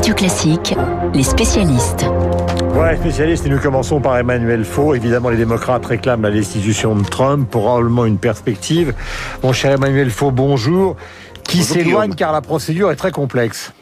Radio Classique, les spécialistes. Voilà, spécialistes, et nous commençons par Emmanuel Faux. Évidemment, les démocrates réclament la destitution de Trump, probablement une perspective. Mon cher Emmanuel Faux, bonjour. Qui s'éloigne car la procédure est très complexe.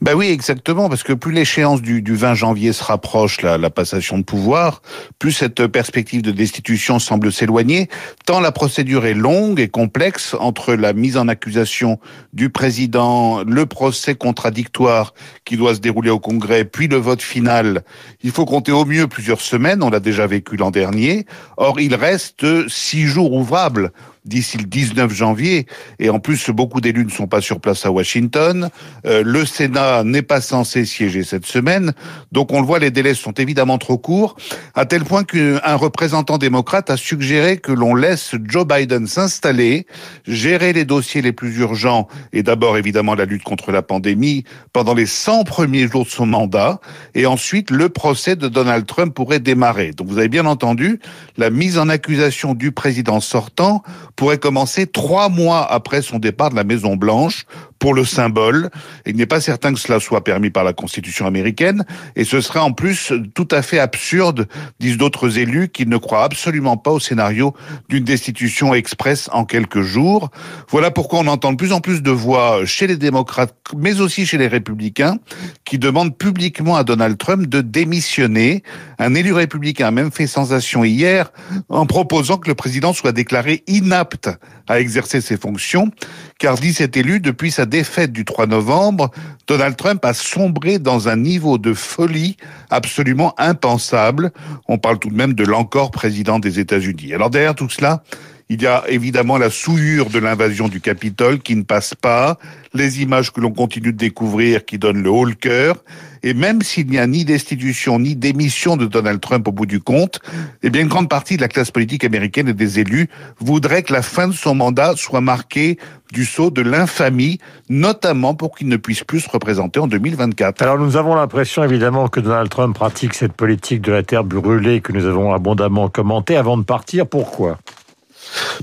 Ben oui, exactement, parce que plus l'échéance du, du 20 janvier se rapproche, la, la, passation de pouvoir, plus cette perspective de destitution semble s'éloigner, tant la procédure est longue et complexe entre la mise en accusation du président, le procès contradictoire qui doit se dérouler au Congrès, puis le vote final. Il faut compter au mieux plusieurs semaines, on l'a déjà vécu l'an dernier. Or, il reste six jours ouvrables d'ici le 19 janvier. Et en plus, beaucoup d'élus ne sont pas sur place à Washington. Euh, le Sénat n'est pas censé siéger cette semaine. Donc on le voit, les délais sont évidemment trop courts, à tel point qu'un représentant démocrate a suggéré que l'on laisse Joe Biden s'installer, gérer les dossiers les plus urgents, et d'abord évidemment la lutte contre la pandémie, pendant les 100 premiers jours de son mandat, et ensuite le procès de Donald Trump pourrait démarrer. Donc vous avez bien entendu, la mise en accusation du président sortant pourrait commencer trois mois après son départ de la Maison Blanche pour le symbole. Il n'est pas certain que cela soit permis par la Constitution américaine et ce serait en plus tout à fait absurde, disent d'autres élus, qui ne croient absolument pas au scénario d'une destitution express en quelques jours. Voilà pourquoi on entend de plus en plus de voix chez les démocrates, mais aussi chez les républicains, qui demandent publiquement à Donald Trump de démissionner. Un élu républicain a même fait sensation hier en proposant que le président soit déclaré inapte à exercer ses fonctions, car dit cet élu, depuis sa défaite du 3 novembre, Donald Trump a sombré dans un niveau de folie absolument impensable. On parle tout de même de l'encore président des États-Unis. Alors derrière tout cela, il y a évidemment la souillure de l'invasion du Capitole qui ne passe pas, les images que l'on continue de découvrir qui donnent le haut le cœur, et même s'il n'y a ni destitution ni démission de Donald Trump au bout du compte, eh bien une grande partie de la classe politique américaine et des élus voudraient que la fin de son mandat soit marquée du saut de l'infamie, notamment pour qu'il ne puisse plus se représenter en 2024. Alors nous avons l'impression évidemment que Donald Trump pratique cette politique de la terre brûlée que nous avons abondamment commentée avant de partir. Pourquoi?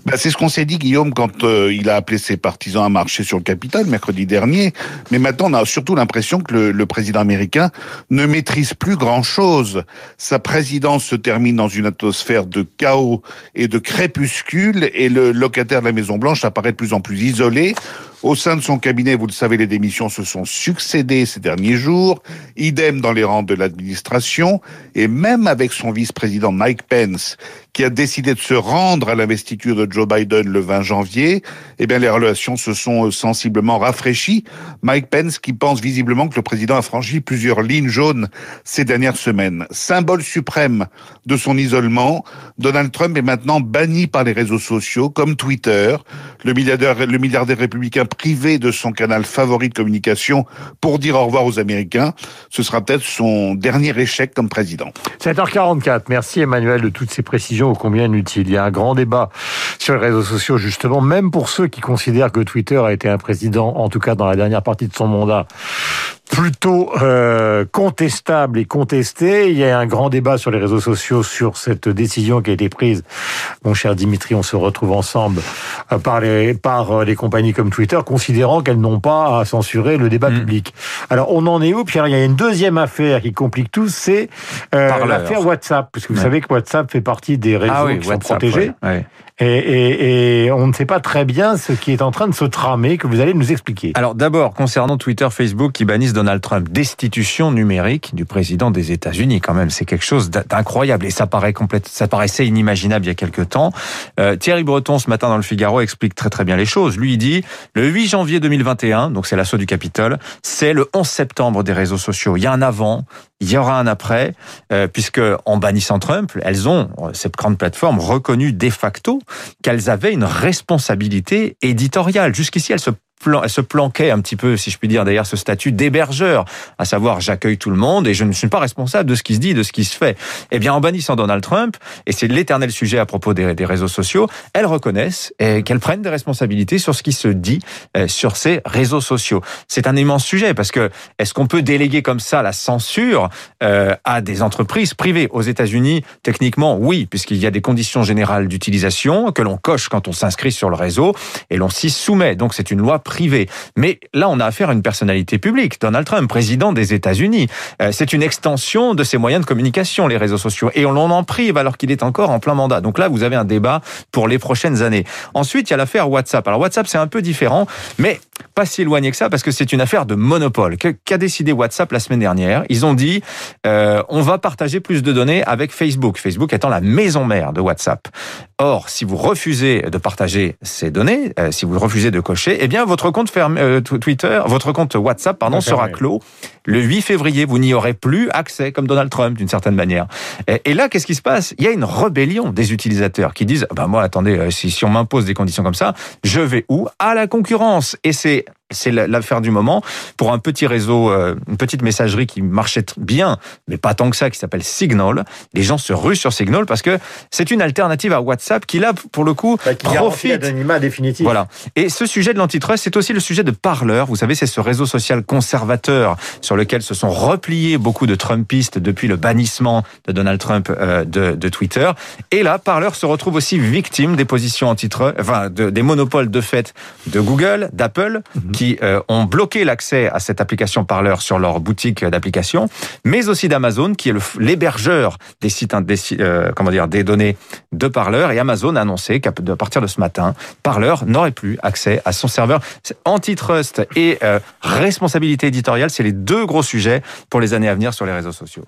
Ben, c'est ce qu'on s'est dit, Guillaume, quand euh, il a appelé ses partisans à marcher sur le Capitole mercredi dernier. Mais maintenant, on a surtout l'impression que le, le, président américain ne maîtrise plus grand-chose. Sa présidence se termine dans une atmosphère de chaos et de crépuscule, et le locataire de la Maison-Blanche apparaît de plus en plus isolé. Au sein de son cabinet, vous le savez, les démissions se sont succédées ces derniers jours, idem dans les rangs de l'administration, et même avec son vice-président Mike Pence, qui a décidé de se rendre à l'investiture de Joe Biden le 20 janvier, eh bien les relations se sont sensiblement rafraîchies. Mike Pence qui pense visiblement que le président a franchi plusieurs lignes jaunes ces dernières semaines. Symbole suprême de son isolement, Donald Trump est maintenant banni par les réseaux sociaux comme Twitter. Le milliardaire, le milliardaire républicain privé de son canal favori de communication pour dire au revoir aux Américains. Ce sera peut-être son dernier échec comme président. 7h44. Merci Emmanuel de toutes ces précisions ô combien inutiles. Il y a un grand débat sur les réseaux sociaux justement, même pour ceux qui considèrent que Twitter a été un président, en tout cas dans la dernière partie de son mandat, plutôt euh, contestable et contesté. Il y a un grand débat sur les réseaux sociaux sur cette décision qui a été prise. Mon cher Dimitri, on se retrouve ensemble euh, par les par euh, les compagnies comme Twitter, considérant qu'elles n'ont pas à censurer le débat mmh. public. Alors on en est où Pierre? Il y a une deuxième affaire qui complique tout, c'est euh, l'affaire WhatsApp, puisque vous ouais. savez que WhatsApp fait partie des réseaux ah oui, qui WhatsApp, sont protégés. Ouais, ouais. Et, et, et, on ne sait pas très bien ce qui est en train de se tramer, que vous allez nous expliquer. Alors d'abord, concernant Twitter, Facebook qui bannissent Donald Trump, destitution numérique du président des États-Unis, quand même, c'est quelque chose d'incroyable et ça paraît complète, ça paraissait inimaginable il y a quelque temps. Euh, Thierry Breton ce matin dans le Figaro explique très très bien les choses. Lui il dit le 8 janvier 2021, donc c'est l'assaut du Capitole, c'est le 11 septembre des réseaux sociaux. Il y a un avant, il y aura un après, euh, puisque en bannissant Trump, elles ont cette grande plateforme reconnu de facto qu'elles avaient une responsabilité éditoriale. Jusqu'ici, elles se elle se planquait un petit peu, si je puis dire, d'ailleurs, ce statut d'hébergeur, à savoir j'accueille tout le monde et je ne suis pas responsable de ce qui se dit, de ce qui se fait. Eh bien, en bannissant Donald Trump, et c'est l'éternel sujet à propos des, des, réseaux sociaux, elles reconnaissent qu'elles prennent des responsabilités sur ce qui se dit euh, sur ces réseaux sociaux. C'est un immense sujet parce que est-ce qu'on peut déléguer comme ça la censure euh, à des entreprises privées? Aux États-Unis, techniquement, oui, puisqu'il y a des conditions générales d'utilisation que l'on coche quand on s'inscrit sur le réseau et l'on s'y soumet. Donc, c'est une loi privée. Mais là, on a affaire à une personnalité publique, Donald Trump, président des États-Unis. Euh, c'est une extension de ses moyens de communication, les réseaux sociaux, et on l'en en prive alors qu'il est encore en plein mandat. Donc là, vous avez un débat pour les prochaines années. Ensuite, il y a l'affaire WhatsApp. Alors WhatsApp, c'est un peu différent, mais pas si éloigné que ça parce que c'est une affaire de monopole. Qu'a décidé WhatsApp la semaine dernière? Ils ont dit euh, on va partager plus de données avec Facebook. Facebook étant la maison mère de WhatsApp. Or, si vous refusez de partager ces données, euh, si vous refusez de cocher, eh bien votre compte euh, Twitter, votre compte WhatsApp, pardon, sera clos le 8 février. Vous n'y aurez plus accès, comme Donald Trump, d'une certaine manière. Et, là, qu'est-ce qui se passe? Il y a une rébellion des utilisateurs qui disent "Ben moi, attendez, si, si on m'impose des conditions comme ça, je vais où? À la concurrence." Et c'est пример. C'est l'affaire du moment pour un petit réseau, euh, une petite messagerie qui marchait bien, mais pas tant que ça, qui s'appelle Signal. Les gens se ruent sur Signal parce que c'est une alternative à WhatsApp qui là, pour le coup, bah, profite. définitif. Voilà. Et ce sujet de l'antitrust, c'est aussi le sujet de Parler. Vous savez, c'est ce réseau social conservateur sur lequel se sont repliés beaucoup de Trumpistes depuis le bannissement de Donald Trump euh, de, de, Twitter. Et là, Parler se retrouve aussi victime des positions antitrust, enfin, de, des monopoles de fait de Google, d'Apple. Mhm qui euh, ont bloqué l'accès à cette application parleur sur leur boutique d'application, mais aussi d'Amazon, qui est l'hébergeur des sites, euh, comment dire, des données de parleur. Et Amazon a annoncé qu'à partir de ce matin, Parleur n'aurait plus accès à son serveur. Antitrust et euh, responsabilité éditoriale, c'est les deux gros sujets pour les années à venir sur les réseaux sociaux.